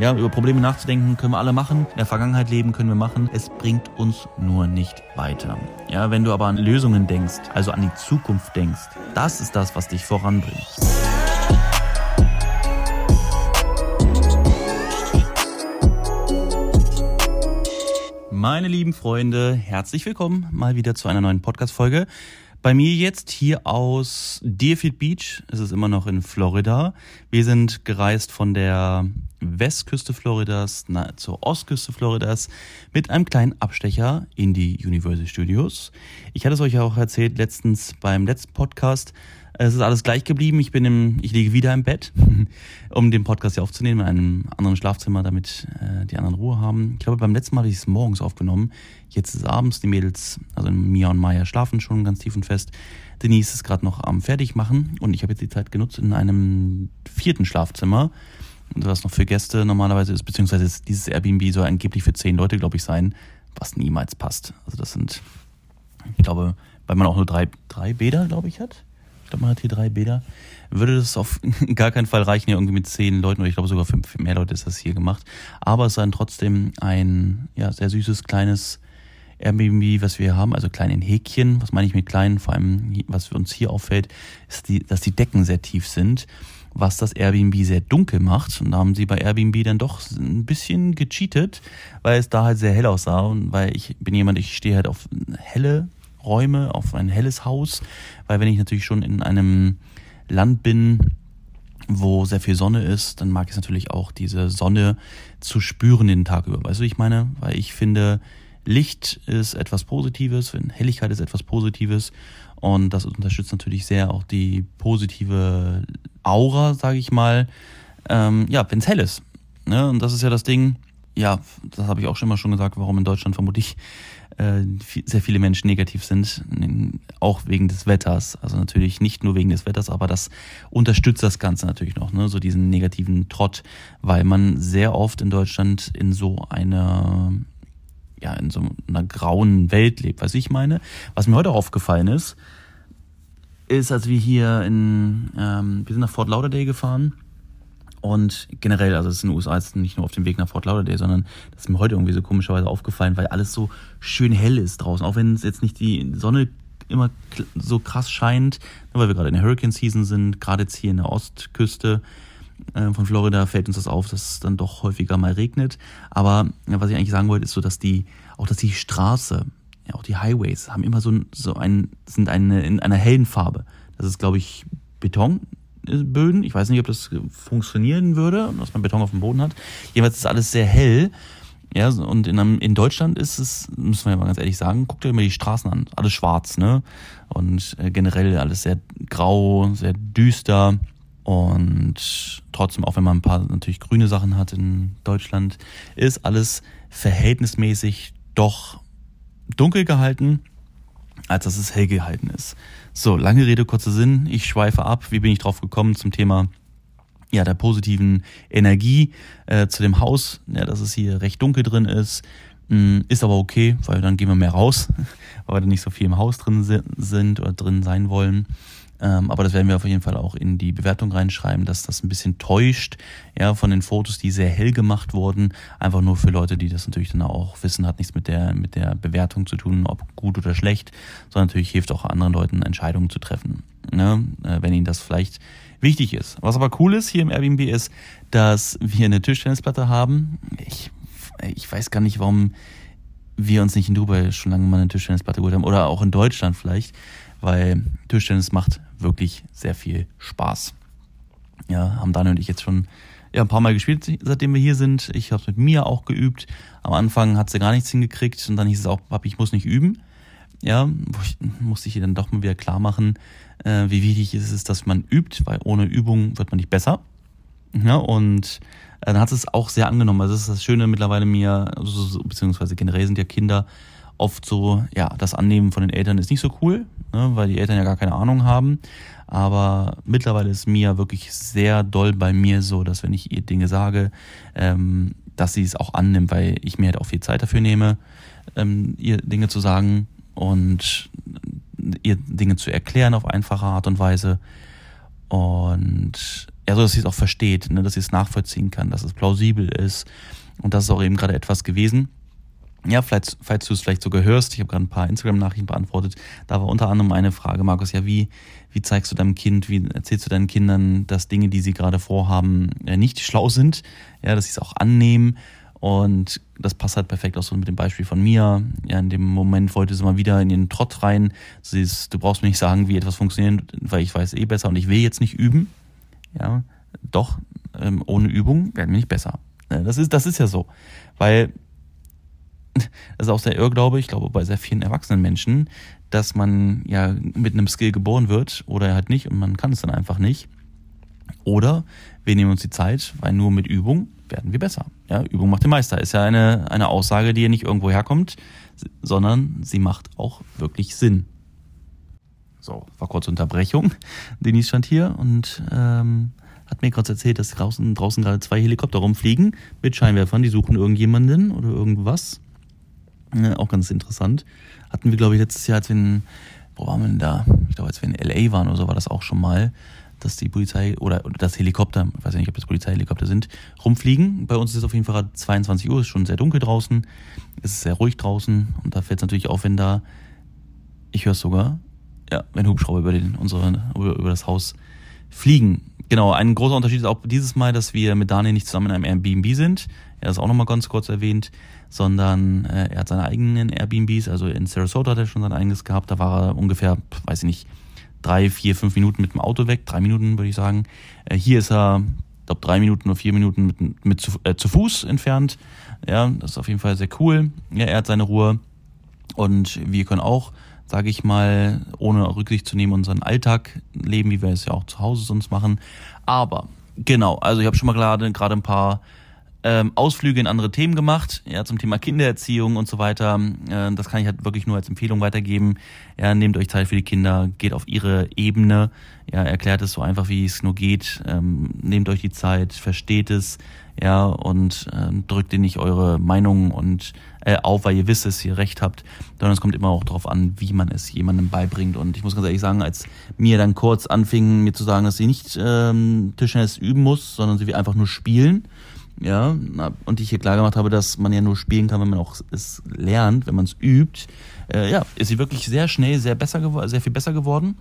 Ja, über Probleme nachzudenken können wir alle machen. In der Vergangenheit leben können wir machen. Es bringt uns nur nicht weiter. Ja, wenn du aber an Lösungen denkst, also an die Zukunft denkst, das ist das, was dich voranbringt. Meine lieben Freunde, herzlich willkommen mal wieder zu einer neuen Podcast-Folge. Bei mir jetzt hier aus Deerfield Beach. Es ist immer noch in Florida. Wir sind gereist von der Westküste Floridas na, zur Ostküste Floridas mit einem kleinen Abstecher in die Universal Studios. Ich hatte es euch ja auch erzählt letztens beim letzten Podcast. Es ist alles gleich geblieben. Ich bin im, ich liege wieder im Bett, um den Podcast hier aufzunehmen in einem anderen Schlafzimmer, damit äh, die anderen Ruhe haben. Ich glaube, beim letzten Mal habe ich es morgens aufgenommen. Jetzt ist es abends. Die Mädels, also Mia und Maya, schlafen schon ganz tief und fest. Denise ist gerade noch am Fertigmachen und ich habe jetzt die Zeit genutzt in einem vierten Schlafzimmer, was noch für Gäste normalerweise ist, beziehungsweise ist dieses Airbnb soll angeblich für zehn Leute, glaube ich, sein, was niemals passt. Also das sind, ich glaube, weil man auch nur drei, drei Bäder, glaube ich, hat ich glaube, man hat hier drei Bäder. Würde das auf gar keinen Fall reichen, hier irgendwie mit zehn Leuten oder ich glaube sogar für mehr Leute ist das hier gemacht. Aber es ist dann trotzdem ein ja, sehr süßes, kleines Airbnb, was wir haben, also klein in Häkchen. Was meine ich mit klein? Vor allem, was uns hier auffällt, ist, die, dass die Decken sehr tief sind, was das Airbnb sehr dunkel macht. Und da haben sie bei Airbnb dann doch ein bisschen gecheatet, weil es da halt sehr hell aussah. Und weil ich bin jemand, ich stehe halt auf helle Räume, auf ein helles Haus, weil wenn ich natürlich schon in einem Land bin, wo sehr viel Sonne ist, dann mag ich es natürlich auch, diese Sonne zu spüren den Tag über. Weißt du, ich meine? Weil ich finde, Licht ist etwas Positives, Helligkeit ist etwas Positives und das unterstützt natürlich sehr auch die positive Aura, sage ich mal, ähm, ja, wenn es hell ist. Ne? Und das ist ja das Ding, ja, das habe ich auch schon mal schon gesagt, warum in Deutschland vermutlich äh, sehr viele Menschen negativ sind, auch wegen des Wetters. Also natürlich nicht nur wegen des Wetters, aber das unterstützt das Ganze natürlich noch, ne? so diesen negativen Trott, weil man sehr oft in Deutschland in so einer ja, in so einer grauen Welt lebt. Was ich meine, was mir heute aufgefallen ist, ist, als wir hier in, ähm, wir sind nach Fort Lauderdale gefahren und generell, also es ist in den USA jetzt nicht nur auf dem Weg nach Fort Lauderdale, sondern das ist mir heute irgendwie so komischerweise aufgefallen, weil alles so schön hell ist draußen. Auch wenn es jetzt nicht die Sonne immer so krass scheint, weil wir gerade in der Hurricane Season sind, gerade jetzt hier in der Ostküste äh, von Florida fällt uns das auf, dass es dann doch häufiger mal regnet. Aber was ich eigentlich sagen wollte, ist so, dass die, auch dass die Straße, ja, auch die Highways haben immer so, so ein, sind eine, in einer hellen Farbe. Das ist, glaube ich, Beton, Böden. Ich weiß nicht, ob das funktionieren würde, dass man Beton auf dem Boden hat. Jedenfalls ist alles sehr hell. Ja, und in, einem, in Deutschland ist es, müssen wir ja mal ganz ehrlich sagen, guckt euch mal die Straßen an. Alles schwarz, ne? Und äh, generell alles sehr grau, sehr düster. Und trotzdem, auch wenn man ein paar natürlich grüne Sachen hat in Deutschland, ist alles verhältnismäßig doch dunkel gehalten, als dass es hell gehalten ist. So, lange Rede, kurzer Sinn. Ich schweife ab. Wie bin ich drauf gekommen zum Thema ja, der positiven Energie äh, zu dem Haus, ja, dass es hier recht dunkel drin ist. Mm, ist aber okay, weil dann gehen wir mehr raus, weil wir dann nicht so viel im Haus drin sind oder drin sein wollen. Ähm, aber das werden wir auf jeden Fall auch in die Bewertung reinschreiben, dass das ein bisschen täuscht, ja, von den Fotos, die sehr hell gemacht wurden. Einfach nur für Leute, die das natürlich dann auch wissen, hat nichts mit der, mit der Bewertung zu tun, ob gut oder schlecht, sondern natürlich hilft auch anderen Leuten, Entscheidungen zu treffen, ne, äh, wenn ihnen das vielleicht wichtig ist. Was aber cool ist hier im Airbnb ist, dass wir eine Tischtennisplatte haben. Ich, ich weiß gar nicht, warum wir uns nicht in Dubai schon lange mal eine Tischtennisplatte geholt haben oder auch in Deutschland vielleicht, weil Tischtennis macht wirklich sehr viel Spaß. Ja, haben Daniel und ich jetzt schon ja, ein paar Mal gespielt, seitdem wir hier sind. Ich habe mit Mia auch geübt. Am Anfang hat sie gar nichts hingekriegt und dann hieß es auch, Papi, ich muss nicht üben. Ja, ich, musste ich ihr dann doch mal wieder klar machen, äh, wie wichtig ist es, dass man übt, weil ohne Übung wird man nicht besser. Ja, und äh, dann hat es auch sehr angenommen. Also das ist das Schöne mittlerweile mir, also, beziehungsweise generell sind ja Kinder oft so, ja, das Annehmen von den Eltern ist nicht so cool, ne, weil die Eltern ja gar keine Ahnung haben. Aber mittlerweile ist Mia wirklich sehr doll bei mir so, dass wenn ich ihr Dinge sage, ähm, dass sie es auch annimmt, weil ich mir halt auch viel Zeit dafür nehme, ähm, ihr Dinge zu sagen und ihr Dinge zu erklären auf einfache Art und Weise. Und ja, so dass sie es auch versteht, ne, dass sie es nachvollziehen kann, dass es plausibel ist. Und das ist auch eben gerade etwas gewesen. Ja, vielleicht, falls du es vielleicht sogar hörst, ich habe gerade ein paar Instagram-Nachrichten beantwortet, da war unter anderem eine Frage, Markus, ja, wie, wie zeigst du deinem Kind, wie erzählst du deinen Kindern, dass Dinge, die sie gerade vorhaben, nicht schlau sind, ja, dass sie es auch annehmen und das passt halt perfekt auch so mit dem Beispiel von mir. Ja, in dem Moment wollte sie mal wieder in den Trott rein. Sie ist, du brauchst mir nicht sagen, wie etwas funktioniert, weil ich weiß eh besser und ich will jetzt nicht üben. Ja, doch, ähm, ohne Übung werden wir nicht besser. Das ist, das ist ja so. Weil das ist auch sehr Irrglaube, ich glaube bei sehr vielen erwachsenen Menschen, dass man ja mit einem Skill geboren wird oder halt nicht und man kann es dann einfach nicht. Oder wir nehmen uns die Zeit, weil nur mit Übung werden wir besser. Ja, Übung macht den Meister ist ja eine, eine Aussage, die ja nicht irgendwo herkommt, sondern sie macht auch wirklich Sinn. So, war kurz Unterbrechung. Denise stand hier und ähm, hat mir gerade erzählt, dass draußen, draußen gerade zwei Helikopter rumfliegen mit Scheinwerfern. Die suchen irgendjemanden oder irgendwas. Äh, auch ganz interessant. Hatten wir, glaube ich, letztes Jahr, als wir in, wo waren wir denn da? Ich glaube, als wir in LA waren oder so, war das auch schon mal, dass die Polizei oder, oder das Helikopter, ich weiß nicht, ob das Polizeihelikopter sind, rumfliegen. Bei uns ist es auf jeden Fall gerade 22 Uhr, ist schon sehr dunkel draußen. Es ist sehr ruhig draußen und da fällt es natürlich auf, wenn da, ich höre es sogar, ja, wenn Hubschrauber über, den, unsere, über, über das Haus fliegen. Genau, ein großer Unterschied ist auch dieses Mal, dass wir mit Daniel nicht zusammen in einem Airbnb sind. Er ist auch nochmal ganz kurz erwähnt sondern äh, er hat seine eigenen Airbnbs, also in Sarasota hat er schon sein eigenes gehabt, da war er ungefähr, weiß ich nicht, drei, vier, fünf Minuten mit dem Auto weg, drei Minuten würde ich sagen. Äh, hier ist er, glaube, drei Minuten oder vier Minuten mit, mit zu, äh, zu Fuß entfernt. Ja, das ist auf jeden Fall sehr cool. Ja, er hat seine Ruhe und wir können auch, sage ich mal, ohne Rücksicht zu nehmen, unseren Alltag leben, wie wir es ja auch zu Hause sonst machen. Aber genau, also ich habe schon mal gerade gerade ein paar ähm, Ausflüge in andere Themen gemacht, ja, zum Thema Kindererziehung und so weiter. Äh, das kann ich halt wirklich nur als Empfehlung weitergeben. Ja, nehmt euch Zeit für die Kinder, geht auf ihre Ebene, ja, erklärt es so einfach, wie es nur geht. Ähm, nehmt euch die Zeit, versteht es, ja, und ähm, drückt ihr nicht eure Meinung und äh, auf, weil ihr wisst dass ihr recht habt, sondern es kommt immer auch darauf an, wie man es jemandem beibringt. Und ich muss ganz ehrlich sagen, als mir dann kurz anfing, mir zu sagen, dass sie nicht ähm, Tischtennis üben muss, sondern sie will einfach nur spielen, ja, und ich hier klar gemacht habe, dass man ja nur spielen kann, wenn man auch es lernt, wenn man es übt, äh, ja, ist sie wirklich sehr schnell sehr besser sehr viel besser geworden.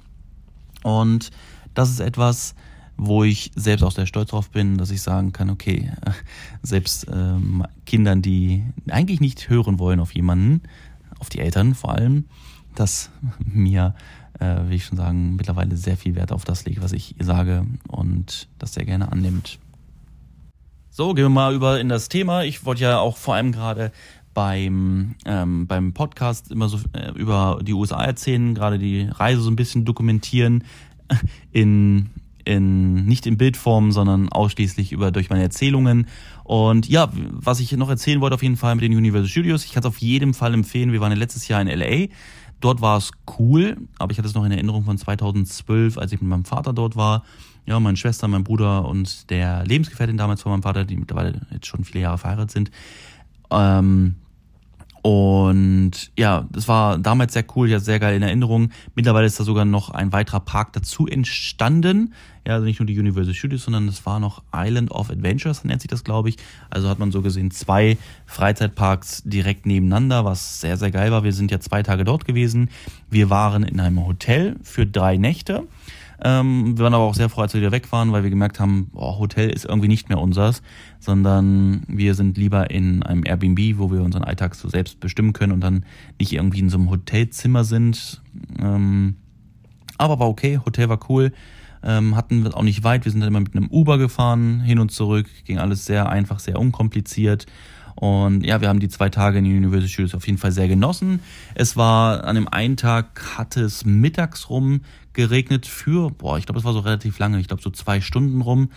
Und das ist etwas, wo ich selbst auch sehr stolz drauf bin, dass ich sagen kann, okay, selbst ähm, Kindern, die eigentlich nicht hören wollen auf jemanden, auf die Eltern vor allem, dass mir, äh, will ich schon sagen, mittlerweile sehr viel Wert auf das lege, was ich ihr sage und das sehr gerne annimmt. So, gehen wir mal über in das Thema. Ich wollte ja auch vor allem gerade beim, ähm, beim Podcast immer so äh, über die USA erzählen, gerade die Reise so ein bisschen dokumentieren, in, in, nicht in Bildform, sondern ausschließlich über durch meine Erzählungen. Und ja, was ich noch erzählen wollte auf jeden Fall mit den Universal Studios, ich kann es auf jeden Fall empfehlen. Wir waren ja letztes Jahr in LA. Dort war es cool, aber ich hatte es noch in Erinnerung von 2012, als ich mit meinem Vater dort war ja, meine Schwester, mein Bruder und der Lebensgefährtin damals von meinem Vater, die mittlerweile jetzt schon viele Jahre verheiratet sind. Ähm, und ja, das war damals sehr cool, ja, sehr geil in Erinnerung. Mittlerweile ist da sogar noch ein weiterer Park dazu entstanden. Ja, also nicht nur die Universal Studios, sondern es war noch Island of Adventures, nennt sich das, glaube ich. Also hat man so gesehen zwei Freizeitparks direkt nebeneinander, was sehr, sehr geil war. Wir sind ja zwei Tage dort gewesen. Wir waren in einem Hotel für drei Nächte. Ähm, wir waren aber auch sehr froh, als wir wieder weg waren, weil wir gemerkt haben, oh, Hotel ist irgendwie nicht mehr unseres, sondern wir sind lieber in einem Airbnb, wo wir unseren Alltag so selbst bestimmen können und dann nicht irgendwie in so einem Hotelzimmer sind. Ähm, aber war okay, Hotel war cool. Ähm, hatten wir auch nicht weit, wir sind dann immer mit einem Uber gefahren, hin und zurück, ging alles sehr einfach, sehr unkompliziert. Und ja, wir haben die zwei Tage in den University Studios auf jeden Fall sehr genossen. Es war an dem einen Tag hatte es mittags rum geregnet für, boah, ich glaube, es war so relativ lange, ich glaube so zwei Stunden rum.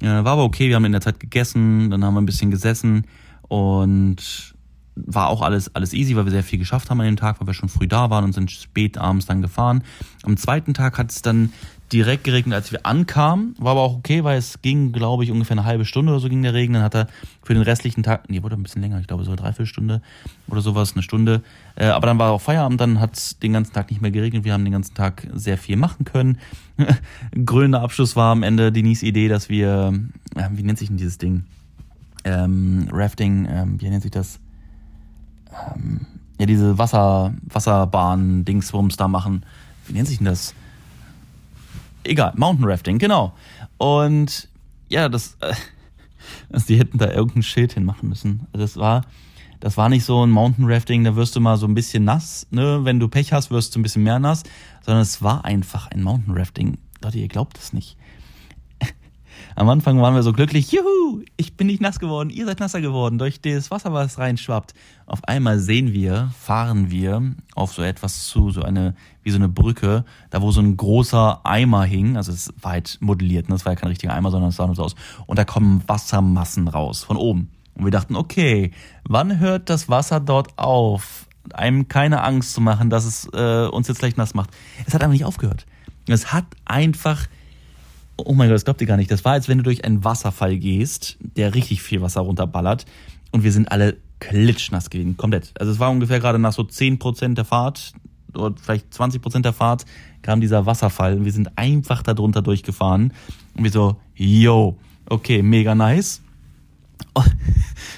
Äh, war aber okay, wir haben in der Zeit gegessen, dann haben wir ein bisschen gesessen und war auch alles, alles easy, weil wir sehr viel geschafft haben an dem Tag, weil wir schon früh da waren und sind spät abends dann gefahren. Am zweiten Tag hat es dann direkt geregnet, als wir ankamen. War aber auch okay, weil es ging, glaube ich, ungefähr eine halbe Stunde oder so ging der Regen. Dann hat er für den restlichen Tag, nee, wurde ein bisschen länger, ich glaube so eine Dreiviertelstunde oder sowas, eine Stunde. Äh, aber dann war auch Feierabend, dann hat es den ganzen Tag nicht mehr geregnet. Wir haben den ganzen Tag sehr viel machen können. Grüner Abschluss war am Ende Denise Idee, dass wir, äh, wie nennt sich denn dieses Ding? Ähm, Rafting, ähm, wie nennt sich das? Ähm, ja, diese Wasser, Wasserbahn-Dingswurms da machen. Wie nennt sich denn das? Egal, Mountain Rafting, genau. Und ja, das, äh, also die hätten da irgendein Schild hinmachen müssen. Also das war, das war nicht so ein Mountain Rafting, da wirst du mal so ein bisschen nass, ne? Wenn du Pech hast, wirst du ein bisschen mehr nass, sondern es war einfach ein Mountain Rafting. Leute, ihr glaubt es nicht. Am Anfang waren wir so glücklich, juhu, ich bin nicht nass geworden, ihr seid nasser geworden durch das Wasser, was reinschwappt. Auf einmal sehen wir, fahren wir auf so etwas zu, so eine, wie so eine Brücke, da wo so ein großer Eimer hing, also es war halt modelliert, ne? das war ja kein richtiger Eimer, sondern es sah nur so aus. Und da kommen Wassermassen raus, von oben. Und wir dachten, okay, wann hört das Wasser dort auf? Einem keine Angst zu machen, dass es äh, uns jetzt gleich nass macht. Es hat einfach nicht aufgehört. Es hat einfach oh mein Gott, das glaubt ihr gar nicht. Das war, als wenn du durch einen Wasserfall gehst, der richtig viel Wasser runterballert. Und wir sind alle klitschnass gewesen, komplett. Also es war ungefähr gerade nach so 10% der Fahrt oder vielleicht 20% der Fahrt kam dieser Wasserfall und wir sind einfach da drunter durchgefahren. Und wir so, yo, okay, mega nice.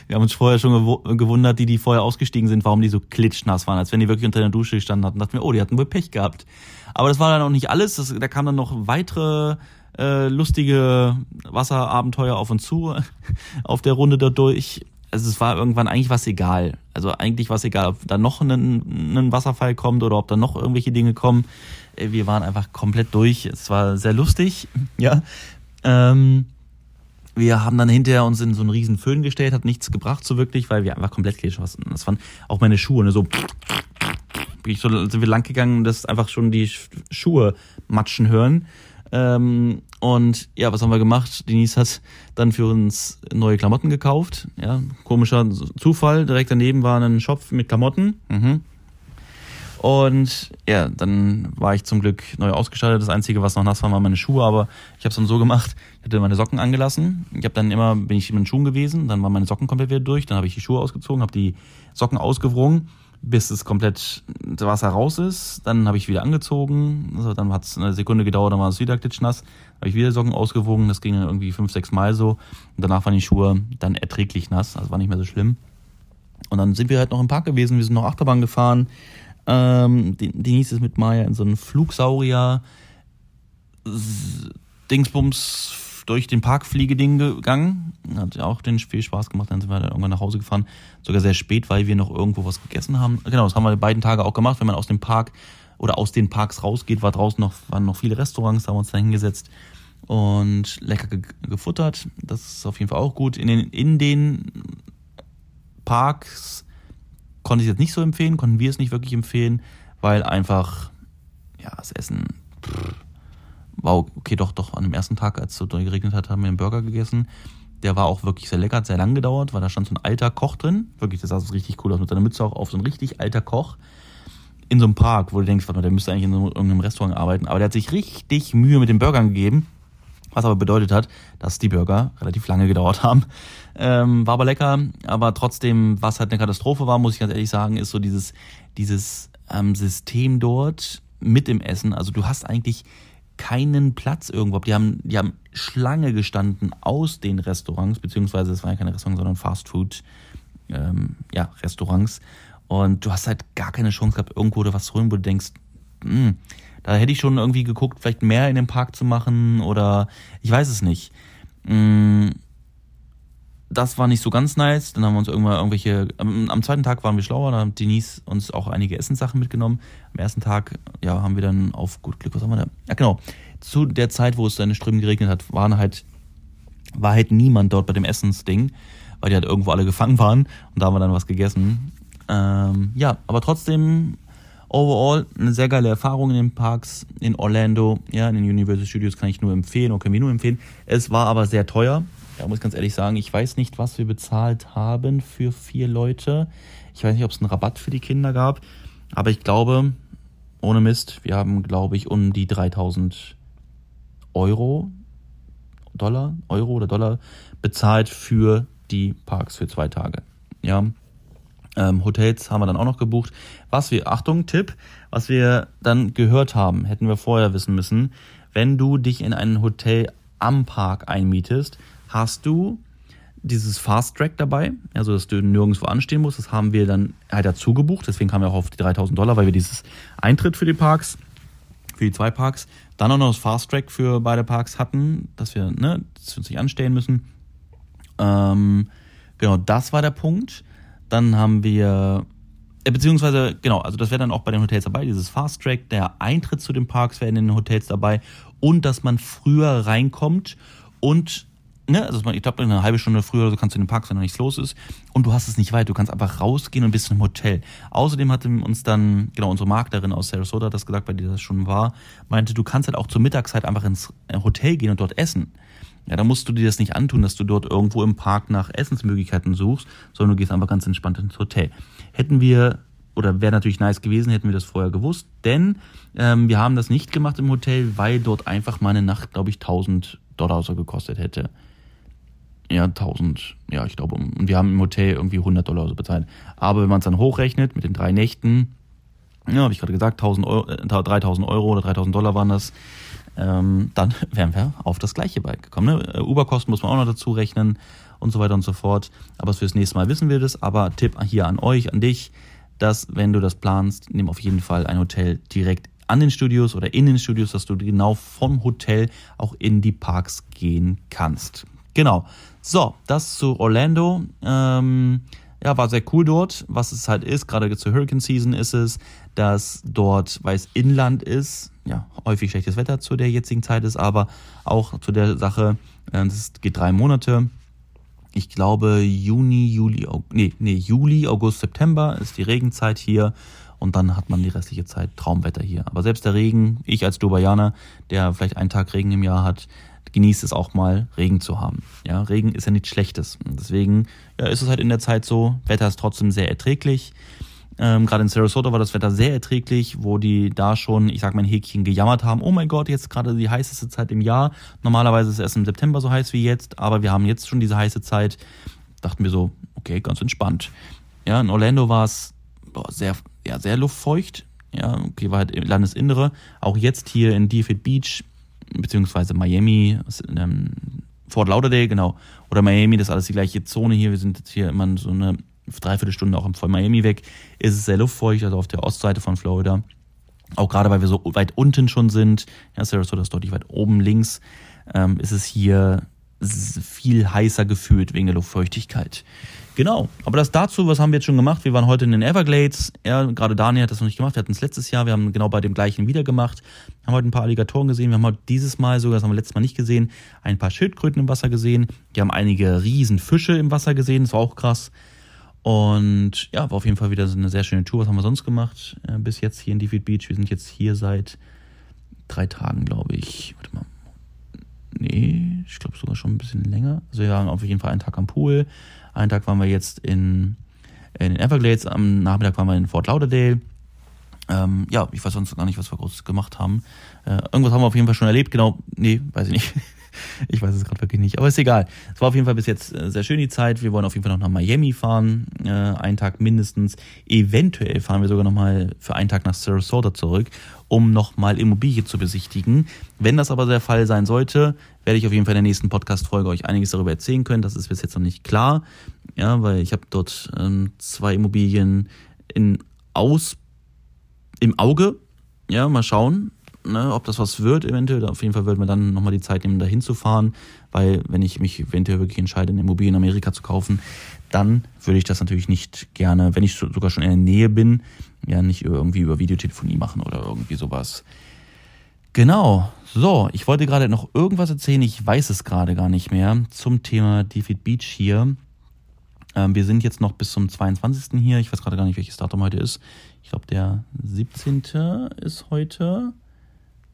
Wir haben uns vorher schon gewundert, die, die vorher ausgestiegen sind, warum die so klitschnass waren, als wenn die wirklich unter der Dusche gestanden hatten. Dachten wir, oh, die hatten wohl Pech gehabt. Aber das war dann auch nicht alles. Das, da kamen dann noch weitere äh, lustige Wasserabenteuer auf uns zu auf der Runde dadurch. Also es war irgendwann eigentlich was egal. Also eigentlich war es egal, ob da noch ein, ein Wasserfall kommt oder ob da noch irgendwelche Dinge kommen. Äh, wir waren einfach komplett durch. Es war sehr lustig, ja. Ähm, wir haben dann hinterher uns in so einen riesen Föhn gestellt, hat nichts gebracht so wirklich, weil wir einfach komplett geschossen. Das waren auch meine Schuhe, ne, so bin ich so sind wir lang gegangen, das einfach schon die Schuhe matschen hören. Ähm, und ja, was haben wir gemacht? Denise hat dann für uns neue Klamotten gekauft. Ja, komischer Zufall. Direkt daneben war ein Shop mit Klamotten. Mhm. Und ja, dann war ich zum Glück neu ausgestattet. Das Einzige, was noch nass war, waren meine Schuhe. Aber ich habe es dann so gemacht, ich hatte meine Socken angelassen. Ich habe dann immer, bin ich mit den Schuhen gewesen. Dann waren meine Socken komplett wieder durch. Dann habe ich die Schuhe ausgezogen, habe die Socken ausgewrungen bis es komplett das Wasser raus ist. Dann habe ich wieder angezogen. Also dann hat es eine Sekunde gedauert, dann war es wieder klitschnass. Habe ich wieder Socken ausgewogen. Das ging dann irgendwie fünf, sechs Mal so. Und danach waren die Schuhe dann erträglich nass. Also war nicht mehr so schlimm. Und dann sind wir halt noch im Park gewesen. Wir sind noch Achterbahn gefahren. Ähm, Denise ist mit Maya in so einen Flugsaurier Dingsbums durch den Parkfliegeding gegangen. Hat auch den viel Spaß gemacht. Dann sind wir dann irgendwann nach Hause gefahren. Sogar sehr spät, weil wir noch irgendwo was gegessen haben. Genau, das haben wir beiden Tage auch gemacht. Wenn man aus dem Park oder aus den Parks rausgeht, war draußen noch, waren noch viele Restaurants, da haben wir uns da hingesetzt und lecker ge gefuttert. Das ist auf jeden Fall auch gut. In den, in den Parks konnte ich jetzt nicht so empfehlen, konnten wir es nicht wirklich empfehlen, weil einfach, ja, das Essen, pff, wow, okay, doch, doch, an dem ersten Tag, als es so geregnet hat, haben wir einen Burger gegessen. Der war auch wirklich sehr lecker, hat sehr lang gedauert, weil da stand so ein alter Koch drin. Wirklich, das sah so richtig cool aus, mit seiner Mütze auch auf, so ein richtig alter Koch. In so einem Park, wo du denkst, warte mal, der müsste eigentlich in so irgendeinem Restaurant arbeiten. Aber der hat sich richtig Mühe mit den Burgern gegeben. Was aber bedeutet hat, dass die Burger relativ lange gedauert haben. Ähm, war aber lecker, aber trotzdem, was halt eine Katastrophe war, muss ich ganz ehrlich sagen, ist so dieses, dieses ähm, System dort mit dem Essen. Also du hast eigentlich keinen Platz irgendwo. Die haben, die haben Schlange gestanden aus den Restaurants, beziehungsweise es waren ja keine Restaurants, sondern Fastfood, ähm, ja, Restaurants. Und du hast halt gar keine Chance gehabt, irgendwo oder was zu holen, wo du denkst, mh, hm, da hätte ich schon irgendwie geguckt, vielleicht mehr in dem Park zu machen oder ich weiß es nicht. Mh, hm, das war nicht so ganz nice. Dann haben wir uns irgendwann irgendwelche. Am, am, zweiten Tag waren wir schlauer, da hat Denise uns auch einige Essenssachen mitgenommen. Am ersten Tag, ja, haben wir dann auf gut Glück, was haben wir da? Ja, genau. Zu der Zeit, wo es dann Strömen geregnet hat, waren halt, war halt niemand dort bei dem Essensding, weil die halt irgendwo alle gefangen waren und da haben wir dann was gegessen. Ähm, ja, aber trotzdem overall eine sehr geile Erfahrung in den Parks in Orlando, ja, in den Universal Studios kann ich nur empfehlen oder können wir nur empfehlen. Es war aber sehr teuer Da muss ich ganz ehrlich sagen, ich weiß nicht, was wir bezahlt haben für vier Leute. Ich weiß nicht, ob es einen Rabatt für die Kinder gab. Aber ich glaube, ohne Mist, wir haben, glaube ich, um die 3000 Euro, Dollar, Euro oder Dollar bezahlt für die Parks für zwei Tage. Ja, ähm, Hotels haben wir dann auch noch gebucht. Was wir, Achtung, Tipp, was wir dann gehört haben, hätten wir vorher wissen müssen. Wenn du dich in ein Hotel am Park einmietest, hast du dieses Fast Track dabei, also dass du nirgendwo anstehen musst. Das haben wir dann halt dazu gebucht. Deswegen kamen wir auch auf die 3000 Dollar, weil wir dieses Eintritt für die Parks, für die zwei Parks, dann auch noch das Fast Track für beide Parks hatten, dass wir, ne, dass wir uns nicht anstellen müssen. Ähm, genau, das war der Punkt. Dann haben wir, äh, beziehungsweise, genau, also das wäre dann auch bei den Hotels dabei, dieses Fast Track, der Eintritt zu den Parks wäre in den Hotels dabei und dass man früher reinkommt und Ne, also ich glaube, eine halbe Stunde früher oder so kannst du in den Park wenn nichts los ist. Und du hast es nicht weit. Du kannst einfach rausgehen und bist im Hotel. Außerdem hatte uns dann, genau, unsere Maklerin aus Sarasota das gesagt, bei der das schon war, meinte, du kannst halt auch zur Mittagszeit einfach ins Hotel gehen und dort essen. Ja, da musst du dir das nicht antun, dass du dort irgendwo im Park nach Essensmöglichkeiten suchst, sondern du gehst einfach ganz entspannt ins Hotel. Hätten wir, oder wäre natürlich nice gewesen, hätten wir das vorher gewusst, denn ähm, wir haben das nicht gemacht im Hotel, weil dort einfach mal eine Nacht, glaube ich, 1000 Dollar so gekostet hätte. Ja, 1000, ja, ich glaube, und wir haben im Hotel irgendwie 100 Dollar so bezahlt. Aber wenn man es dann hochrechnet mit den drei Nächten, ja, habe ich gerade gesagt, 1000 Euro, äh, 3000 Euro oder 3000 Dollar waren das, ähm, dann wären wir auf das gleiche Bike gekommen. Ne? Äh, Uberkosten muss man auch noch dazu rechnen und so weiter und so fort. Aber fürs nächste Mal wissen wir das. Aber Tipp hier an euch, an dich, dass wenn du das planst, nimm auf jeden Fall ein Hotel direkt an den Studios oder in den Studios, dass du genau vom Hotel auch in die Parks gehen kannst. Genau. So, das zu Orlando. Ähm, ja, war sehr cool dort. Was es halt ist, gerade zur Hurricane Season ist es, dass dort, weil es Inland ist, ja, häufig schlechtes Wetter zu der jetzigen Zeit ist, aber auch zu der Sache, äh, das geht drei Monate. Ich glaube, Juni, Juli, nee, nee, Juli, August, September ist die Regenzeit hier und dann hat man die restliche Zeit Traumwetter hier. Aber selbst der Regen, ich als Dubaianer, der vielleicht einen Tag Regen im Jahr hat, genießt es auch mal, Regen zu haben. Ja, Regen ist ja nichts Schlechtes. Deswegen ja, ist es halt in der Zeit so, Wetter ist trotzdem sehr erträglich. Ähm, gerade in Sarasota war das Wetter sehr erträglich, wo die da schon, ich sag mal, ein Häkchen gejammert haben. Oh mein Gott, jetzt gerade die heißeste Zeit im Jahr. Normalerweise ist es erst im September so heiß wie jetzt, aber wir haben jetzt schon diese heiße Zeit. Dachten wir so, okay, ganz entspannt. Ja, in Orlando war es sehr, ja, sehr luftfeucht. Ja, okay, war halt Landesinnere. Auch jetzt hier in Deerfield Beach, beziehungsweise Miami, ähm, Fort Lauderdale, genau, oder Miami, das ist alles die gleiche Zone hier. Wir sind jetzt hier immer so eine Dreiviertelstunde auch von Miami weg, ist es sehr luftfeucht, also auf der Ostseite von Florida. Auch gerade, weil wir so weit unten schon sind, ja, Sarasota ist deutlich weit oben links, ähm, ist es hier viel heißer gefühlt wegen der Luftfeuchtigkeit. Genau, aber das dazu, was haben wir jetzt schon gemacht? Wir waren heute in den Everglades. Ja, gerade Daniel hat das noch nicht gemacht. Wir hatten es letztes Jahr. Wir haben genau bei dem gleichen wieder gemacht. Haben heute ein paar Alligatoren gesehen. Wir haben heute dieses Mal sogar, das haben wir letztes Mal nicht gesehen, ein paar Schildkröten im Wasser gesehen. Wir haben einige Riesenfische im Wasser gesehen. Das war auch krass. Und ja, war auf jeden Fall wieder so eine sehr schöne Tour. Was haben wir sonst gemacht äh, bis jetzt hier in Defield Beach? Wir sind jetzt hier seit drei Tagen, glaube ich. Warte mal. Nee, ich glaube sogar schon ein bisschen länger. Also wir waren auf jeden Fall einen Tag am Pool. Einen Tag waren wir jetzt in, in den Everglades. Am Nachmittag waren wir in Fort Lauderdale. Ähm, ja, ich weiß sonst gar nicht, was wir groß gemacht haben. Äh, irgendwas haben wir auf jeden Fall schon erlebt. Genau, nee, weiß ich nicht. Ich weiß es gerade wirklich nicht, aber ist egal. Es war auf jeden Fall bis jetzt äh, sehr schön die Zeit. Wir wollen auf jeden Fall noch nach Miami fahren, äh, einen Tag mindestens. Eventuell fahren wir sogar noch mal für einen Tag nach Sarasota zurück, um noch mal Immobilie zu besichtigen. Wenn das aber der Fall sein sollte, werde ich auf jeden Fall in der nächsten Podcast-Folge euch einiges darüber erzählen können. Das ist bis jetzt noch nicht klar, ja, weil ich habe dort ähm, zwei Immobilien in aus im Auge. Ja, mal schauen ne, ob das was wird eventuell. Auf jeden Fall würden wir dann nochmal die Zeit nehmen, da hinzufahren, weil wenn ich mich eventuell wirklich entscheide, eine Immobilie in Amerika zu kaufen, dann würde ich das natürlich nicht gerne, wenn ich sogar schon in der Nähe bin, ja nicht irgendwie über Videotelefonie machen oder irgendwie sowas. Genau. So, ich wollte gerade noch irgendwas erzählen, ich weiß es gerade gar nicht mehr, zum Thema Defeat Beach hier. Ähm, wir sind jetzt noch bis zum 22. hier. Ich weiß gerade gar nicht, welches Datum heute ist. Ich glaube, der 17. ist heute.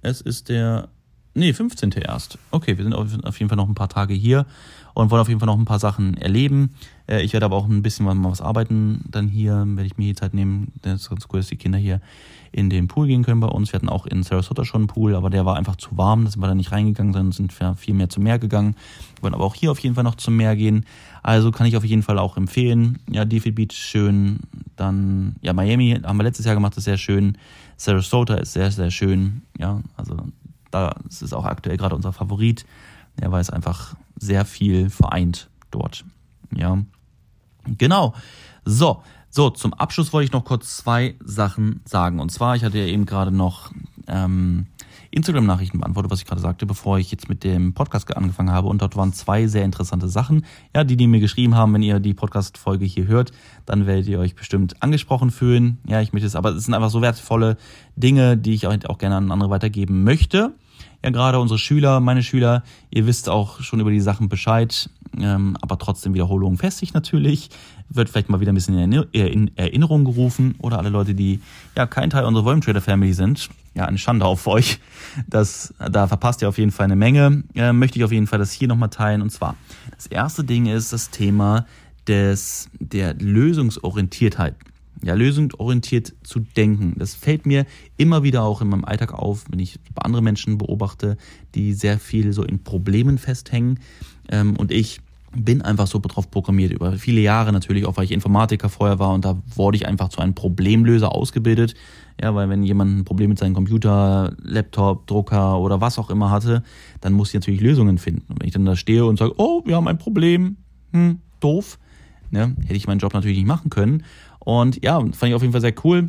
Es ist der Nee, 15. erst. Okay, wir sind auf jeden Fall noch ein paar Tage hier und wollen auf jeden Fall noch ein paar Sachen erleben. Äh, ich werde aber auch ein bisschen mal was arbeiten dann hier, werde ich mir die Zeit nehmen. Das ist ganz cool, dass die Kinder hier in den Pool gehen können bei uns. Wir hatten auch in Sarasota schon einen Pool, aber der war einfach zu warm, da sind wir da nicht reingegangen, sondern sind viel mehr zum Meer gegangen. Wir wollen aber auch hier auf jeden Fall noch zum Meer gehen. Also kann ich auf jeden Fall auch empfehlen. Ja, Deerfield Beach schön. Dann, ja, Miami haben wir letztes Jahr gemacht, ist sehr schön. Sarasota ist sehr, sehr schön. Ja, also da ist es auch aktuell gerade unser Favorit. Ja, weil es einfach sehr viel vereint dort. Ja, genau. So, so, zum Abschluss wollte ich noch kurz zwei Sachen sagen. Und zwar, ich hatte ja eben gerade noch ähm, Instagram-Nachrichten beantwortet, was ich gerade sagte, bevor ich jetzt mit dem Podcast angefangen habe. Und dort waren zwei sehr interessante Sachen. Ja, die, die mir geschrieben haben, wenn ihr die Podcast-Folge hier hört, dann werdet ihr euch bestimmt angesprochen fühlen. Ja, ich möchte es, aber es sind einfach so wertvolle Dinge, die ich auch gerne an andere weitergeben möchte. Ja, gerade unsere Schüler, meine Schüler, ihr wisst auch schon über die Sachen Bescheid, ähm, aber trotzdem Wiederholung festigt natürlich wird vielleicht mal wieder ein bisschen in Erinnerung gerufen oder alle Leute, die ja kein Teil unserer Volume Trader Family sind. Ja, eine Schande auf euch. Das, da verpasst ihr auf jeden Fall eine Menge. Äh, möchte ich auf jeden Fall das hier nochmal teilen. Und zwar, das erste Ding ist das Thema des, der Lösungsorientiertheit. Ja, lösungsorientiert zu denken. Das fällt mir immer wieder auch in meinem Alltag auf, wenn ich bei anderen Menschen beobachte, die sehr viel so in Problemen festhängen. Ähm, und ich bin einfach so drauf programmiert. Über viele Jahre natürlich, auch weil ich Informatiker vorher war und da wurde ich einfach zu einem Problemlöser ausgebildet. Ja, weil wenn jemand ein Problem mit seinem Computer, Laptop, Drucker oder was auch immer hatte, dann muss ich natürlich Lösungen finden. Und wenn ich dann da stehe und sage, oh, wir haben ein Problem, hm, doof, ne, hätte ich meinen Job natürlich nicht machen können. Und ja, fand ich auf jeden Fall sehr cool.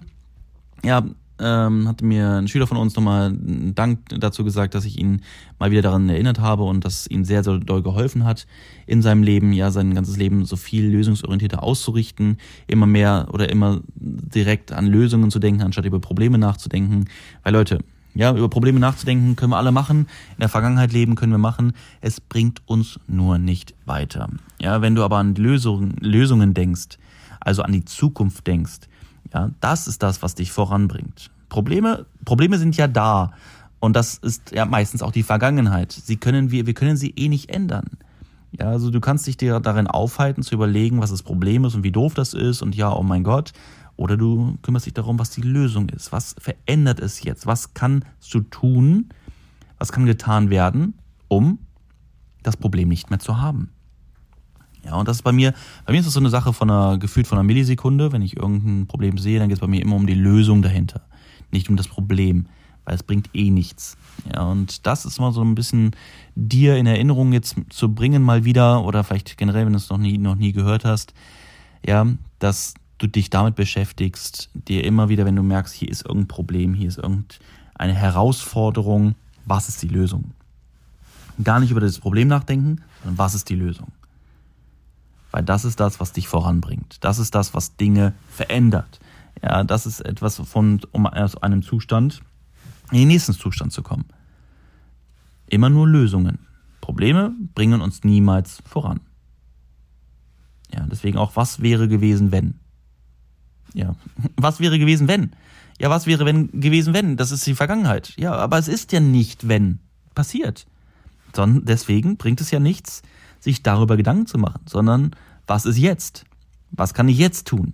Ja, ähm, hatte mir ein Schüler von uns nochmal Dank dazu gesagt, dass ich ihn mal wieder daran erinnert habe und dass ihn sehr, sehr doll geholfen hat in seinem Leben, ja, sein ganzes Leben so viel lösungsorientierter auszurichten, immer mehr oder immer direkt an Lösungen zu denken, anstatt über Probleme nachzudenken. Weil Leute, ja, über Probleme nachzudenken können wir alle machen. In der Vergangenheit leben können wir machen. Es bringt uns nur nicht weiter. Ja, wenn du aber an Lösungen, Lösungen denkst, also an die Zukunft denkst, ja, das ist das, was dich voranbringt. Probleme, Probleme sind ja da. Und das ist ja meistens auch die Vergangenheit. Sie können wir, wir können sie eh nicht ändern. Ja, also du kannst dich dir darin aufhalten, zu überlegen, was das Problem ist und wie doof das ist und ja, oh mein Gott. Oder du kümmerst dich darum, was die Lösung ist. Was verändert es jetzt? Was kannst du tun? Was kann getan werden, um das Problem nicht mehr zu haben? Ja, und das ist bei mir, bei mir ist das so eine Sache von einer, gefühlt von einer Millisekunde. Wenn ich irgendein Problem sehe, dann geht es bei mir immer um die Lösung dahinter. Nicht um das Problem, weil es bringt eh nichts. Ja, und das ist mal so ein bisschen dir in Erinnerung jetzt zu bringen, mal wieder, oder vielleicht generell, wenn du es noch nie, noch nie gehört hast, ja, dass du dich damit beschäftigst, dir immer wieder, wenn du merkst, hier ist irgendein Problem, hier ist irgendeine Herausforderung, was ist die Lösung? Gar nicht über das Problem nachdenken, sondern was ist die Lösung? Weil das ist das, was dich voranbringt. Das ist das, was Dinge verändert. Ja, das ist etwas von, um aus einem Zustand in den nächsten Zustand zu kommen. Immer nur Lösungen. Probleme bringen uns niemals voran. Ja, deswegen auch, was wäre gewesen, wenn? Ja, was wäre gewesen, wenn? Ja, was wäre wenn gewesen, wenn? Das ist die Vergangenheit. Ja, aber es ist ja nicht, wenn passiert. Sondern deswegen bringt es ja nichts, sich darüber Gedanken zu machen, sondern was ist jetzt? Was kann ich jetzt tun?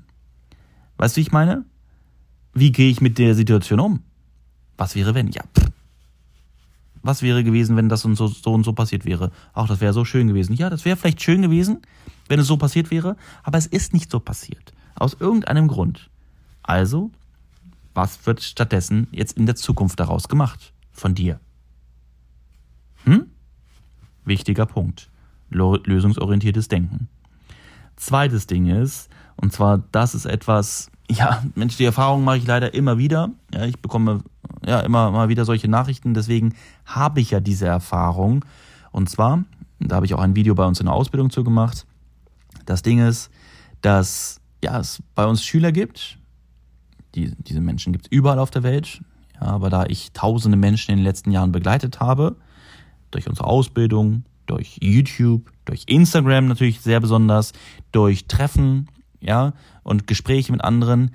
Weißt du, wie ich meine? Wie gehe ich mit der Situation um? Was wäre, wenn? Ja, pff. Was wäre gewesen, wenn das und so, so und so passiert wäre? Ach, das wäre so schön gewesen. Ja, das wäre vielleicht schön gewesen, wenn es so passiert wäre, aber es ist nicht so passiert. Aus irgendeinem Grund. Also, was wird stattdessen jetzt in der Zukunft daraus gemacht? Von dir? Hm? Wichtiger Punkt lösungsorientiertes Denken. Zweites Ding ist, und zwar, das ist etwas, ja, Mensch, die Erfahrung mache ich leider immer wieder. Ja, ich bekomme ja immer mal wieder solche Nachrichten, deswegen habe ich ja diese Erfahrung. Und zwar, da habe ich auch ein Video bei uns in der Ausbildung zu gemacht. Das Ding ist, dass ja, es bei uns Schüler gibt. Die, diese Menschen gibt es überall auf der Welt. Ja, aber da ich tausende Menschen in den letzten Jahren begleitet habe, durch unsere Ausbildung, durch YouTube, durch Instagram natürlich sehr besonders, durch Treffen, ja, und Gespräche mit anderen,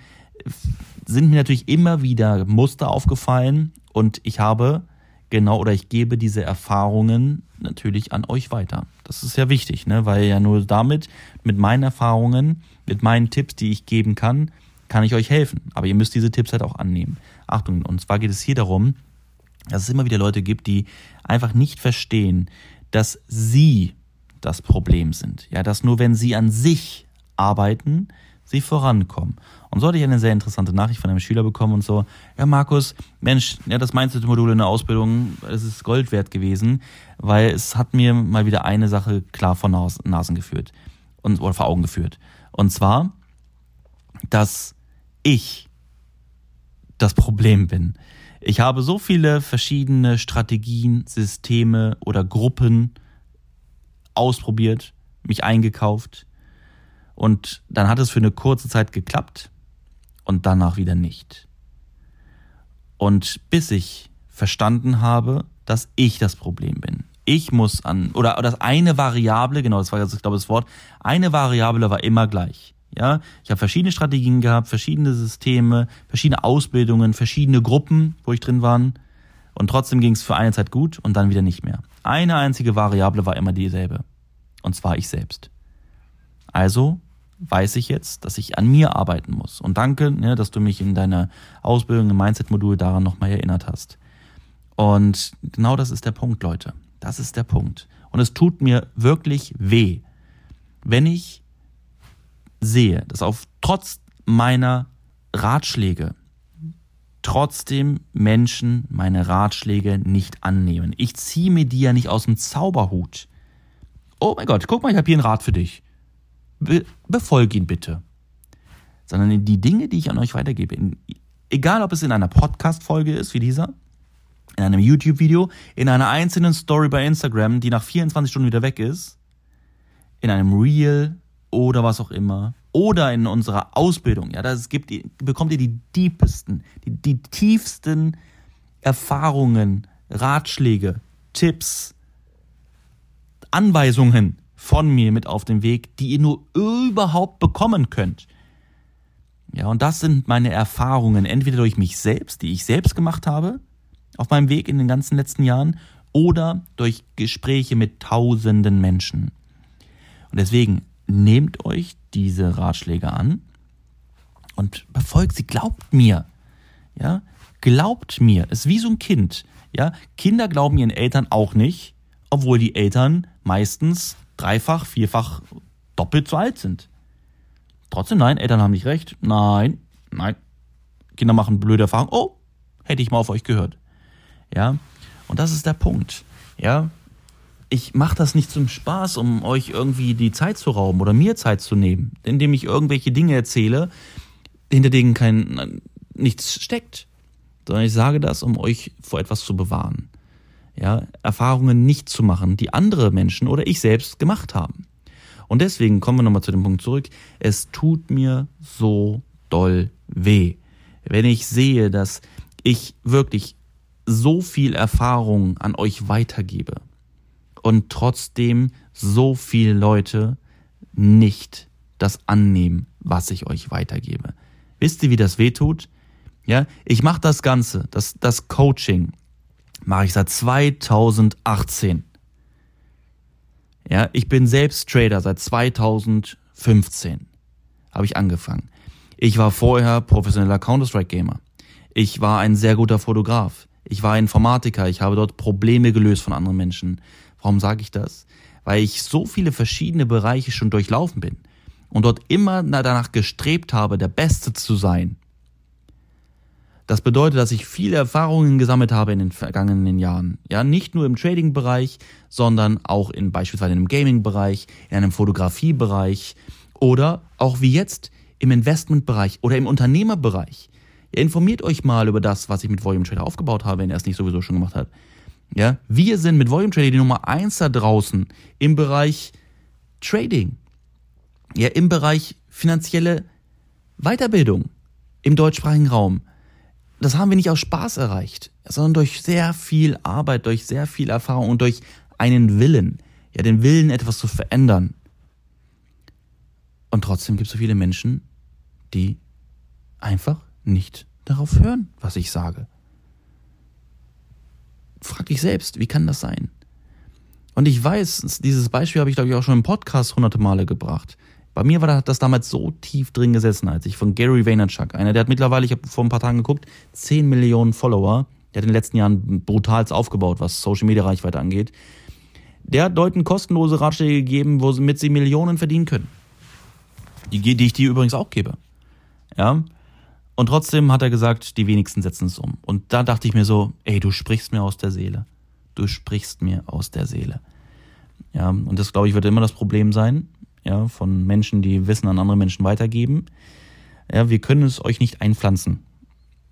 sind mir natürlich immer wieder Muster aufgefallen und ich habe genau oder ich gebe diese Erfahrungen natürlich an euch weiter. Das ist ja wichtig, ne? weil ja nur damit, mit meinen Erfahrungen, mit meinen Tipps, die ich geben kann, kann ich euch helfen. Aber ihr müsst diese Tipps halt auch annehmen. Achtung, und zwar geht es hier darum, dass es immer wieder Leute gibt, die einfach nicht verstehen, dass sie das Problem sind. Ja, dass nur wenn sie an sich arbeiten, sie vorankommen. Und so hatte ich eine sehr interessante Nachricht von einem Schüler bekommen und so, ja Markus, Mensch, ja, das Mindset-Modul in der Ausbildung, es ist Gold wert gewesen, weil es hat mir mal wieder eine Sache klar vor Nasen geführt und, oder vor Augen geführt. Und zwar, dass ich das Problem bin. Ich habe so viele verschiedene Strategien, Systeme oder Gruppen ausprobiert, mich eingekauft und dann hat es für eine kurze Zeit geklappt und danach wieder nicht. Und bis ich verstanden habe, dass ich das Problem bin. Ich muss an, oder, oder das eine Variable, genau, das war jetzt, glaube ich, das Wort, eine Variable war immer gleich. Ja, ich habe verschiedene Strategien gehabt, verschiedene Systeme, verschiedene Ausbildungen, verschiedene Gruppen, wo ich drin war. Und trotzdem ging es für eine Zeit gut und dann wieder nicht mehr. Eine einzige Variable war immer dieselbe. Und zwar ich selbst. Also weiß ich jetzt, dass ich an mir arbeiten muss. Und danke, ne, dass du mich in deiner Ausbildung im Mindset-Modul daran nochmal erinnert hast. Und genau das ist der Punkt, Leute. Das ist der Punkt. Und es tut mir wirklich weh, wenn ich sehe, dass auf trotz meiner Ratschläge trotzdem Menschen meine Ratschläge nicht annehmen. Ich ziehe mir die ja nicht aus dem Zauberhut. Oh mein Gott, guck mal, ich habe hier einen Rat für dich be befolge ihn bitte. Sondern die Dinge, die ich an euch weitergebe, in, egal ob es in einer Podcast-Folge ist wie dieser, in einem YouTube-Video, in einer einzelnen Story bei Instagram, die nach 24 Stunden wieder weg ist, in einem Reel oder was auch immer, oder in unserer Ausbildung, ja, das bekommt ihr die deepesten, die, die tiefsten Erfahrungen, Ratschläge, Tipps, Anweisungen von mir mit auf den Weg, die ihr nur überhaupt bekommen könnt. Ja, und das sind meine Erfahrungen, entweder durch mich selbst, die ich selbst gemacht habe, auf meinem Weg in den ganzen letzten Jahren, oder durch Gespräche mit tausenden Menschen. Und deswegen nehmt euch diese Ratschläge an und befolgt sie, glaubt mir. Ja, glaubt mir. Es ist wie so ein Kind. Ja, Kinder glauben ihren Eltern auch nicht, obwohl die Eltern meistens dreifach, vierfach, doppelt so alt sind. Trotzdem nein, Eltern haben nicht recht. Nein, nein. Kinder machen blöde Erfahrungen. Oh, hätte ich mal auf euch gehört. Ja, und das ist der Punkt. Ja, ich mache das nicht zum Spaß, um euch irgendwie die Zeit zu rauben oder mir Zeit zu nehmen, indem ich irgendwelche Dinge erzähle, hinter denen kein nichts steckt, sondern ich sage das, um euch vor etwas zu bewahren ja, Erfahrungen nicht zu machen, die andere Menschen oder ich selbst gemacht haben. Und deswegen kommen wir nochmal zu dem Punkt zurück. Es tut mir so doll weh, wenn ich sehe, dass ich wirklich so viel Erfahrung an euch weitergebe und trotzdem so viele Leute nicht das annehmen, was ich euch weitergebe. Wisst ihr, wie das weh tut? Ja, ich mache das Ganze, das, das Coaching, mache ich seit 2018. Ja, ich bin selbst Trader seit 2015. Habe ich angefangen. Ich war vorher professioneller Counter-Strike-Gamer. Ich war ein sehr guter Fotograf. Ich war Informatiker. Ich habe dort Probleme gelöst von anderen Menschen. Warum sage ich das? Weil ich so viele verschiedene Bereiche schon durchlaufen bin und dort immer danach gestrebt habe, der Beste zu sein. Das bedeutet, dass ich viele Erfahrungen gesammelt habe in den vergangenen Jahren. Ja, nicht nur im Trading-Bereich, sondern auch in beispielsweise im Gaming-Bereich, in einem Fotografie-Bereich oder auch wie jetzt im Investment-Bereich oder im Unternehmerbereich. Informiert euch mal über das, was ich mit Volume Trader aufgebaut habe, wenn er es nicht sowieso schon gemacht hat. Ja, wir sind mit Volume Trader die Nummer eins da draußen im Bereich Trading. Ja, im Bereich finanzielle Weiterbildung im deutschsprachigen Raum das haben wir nicht aus Spaß erreicht, sondern durch sehr viel Arbeit, durch sehr viel Erfahrung und durch einen Willen. Ja, den Willen, etwas zu verändern. Und trotzdem gibt es so viele Menschen, die einfach nicht darauf hören, was ich sage. Frag dich selbst, wie kann das sein? Und ich weiß, dieses Beispiel habe ich, glaube ich, auch schon im Podcast hunderte Male gebracht. Bei mir war das damals so tief drin gesessen, als ich von Gary Vaynerchuk, einer, der hat mittlerweile, ich habe vor ein paar Tagen geguckt, 10 Millionen Follower. Der hat in den letzten Jahren brutals aufgebaut, was Social Media Reichweite angeht. Der hat Leuten kostenlose Ratschläge gegeben, womit sie Millionen verdienen können. Die, die ich dir übrigens auch gebe. Ja. Und trotzdem hat er gesagt, die wenigsten setzen es um. Und da dachte ich mir so, ey, du sprichst mir aus der Seele. Du sprichst mir aus der Seele. Ja, und das, glaube ich, wird immer das Problem sein, ja, von Menschen, die Wissen an andere Menschen weitergeben. Ja, wir können es euch nicht einpflanzen.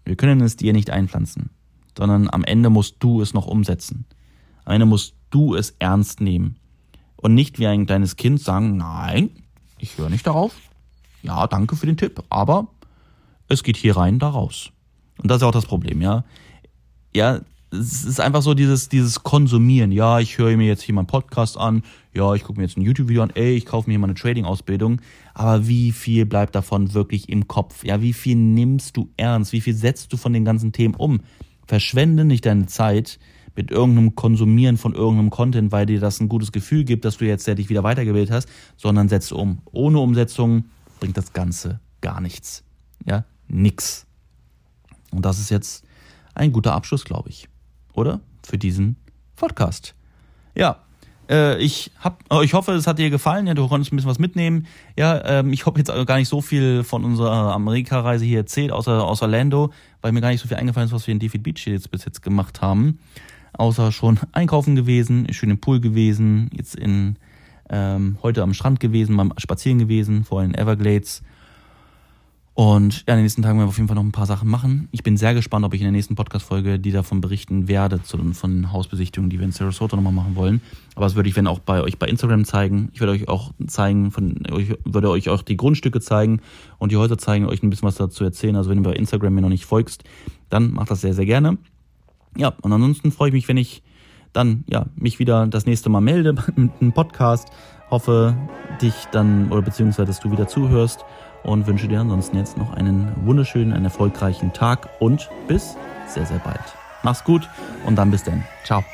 Wir können es dir nicht einpflanzen, sondern am Ende musst du es noch umsetzen. Am Ende musst du es ernst nehmen und nicht wie ein kleines Kind sagen, nein, ich höre nicht darauf. Ja, danke für den Tipp, aber es geht hier rein, da raus. Und das ist auch das Problem, ja. Ja, es ist einfach so dieses, dieses Konsumieren. Ja, ich höre mir jetzt hier mal einen Podcast an. Ja, ich gucke mir jetzt ein YouTube-Video an. Ey, ich kaufe mir hier mal eine Trading-Ausbildung. Aber wie viel bleibt davon wirklich im Kopf? Ja, wie viel nimmst du ernst? Wie viel setzt du von den ganzen Themen um? Verschwende nicht deine Zeit mit irgendeinem Konsumieren von irgendeinem Content, weil dir das ein gutes Gefühl gibt, dass du jetzt ja dich wieder weitergebildet hast, sondern setze um. Ohne Umsetzung bringt das Ganze gar nichts. Ja, nix. Und das ist jetzt ein guter Abschluss, glaube ich oder? Für diesen Podcast. Ja, äh, ich hab, oh, ich hoffe, es hat dir gefallen. Ja, du konntest ein bisschen was mitnehmen. Ja, ähm, ich habe jetzt gar nicht so viel von unserer Amerika-Reise hier erzählt, außer, außer Orlando, weil mir gar nicht so viel eingefallen ist, was wir in David Beach jetzt bis jetzt gemacht haben. Außer schon einkaufen gewesen, schön im Pool gewesen, jetzt in ähm, heute am Strand gewesen, beim Spazieren gewesen, vorhin in Everglades und ja, in den nächsten Tagen werden wir auf jeden Fall noch ein paar Sachen machen. Ich bin sehr gespannt, ob ich in der nächsten Podcast-Folge die davon berichten werde, zu, von den Hausbesichtigungen, die wir in Sarasota nochmal machen wollen. Aber das würde ich, wenn auch bei euch bei Instagram zeigen. Ich werde euch auch zeigen, von euch, würde euch auch die Grundstücke zeigen und die Häuser zeigen, euch ein bisschen was dazu erzählen. Also wenn du bei Instagram mir noch nicht folgst, dann macht das sehr, sehr gerne. Ja, und ansonsten freue ich mich, wenn ich dann ja mich wieder das nächste Mal melde mit einem Podcast. Hoffe, dich dann, oder beziehungsweise, dass du wieder zuhörst und wünsche dir ansonsten jetzt noch einen wunderschönen, einen erfolgreichen Tag und bis sehr, sehr bald. Mach's gut und dann bis dann. Ciao.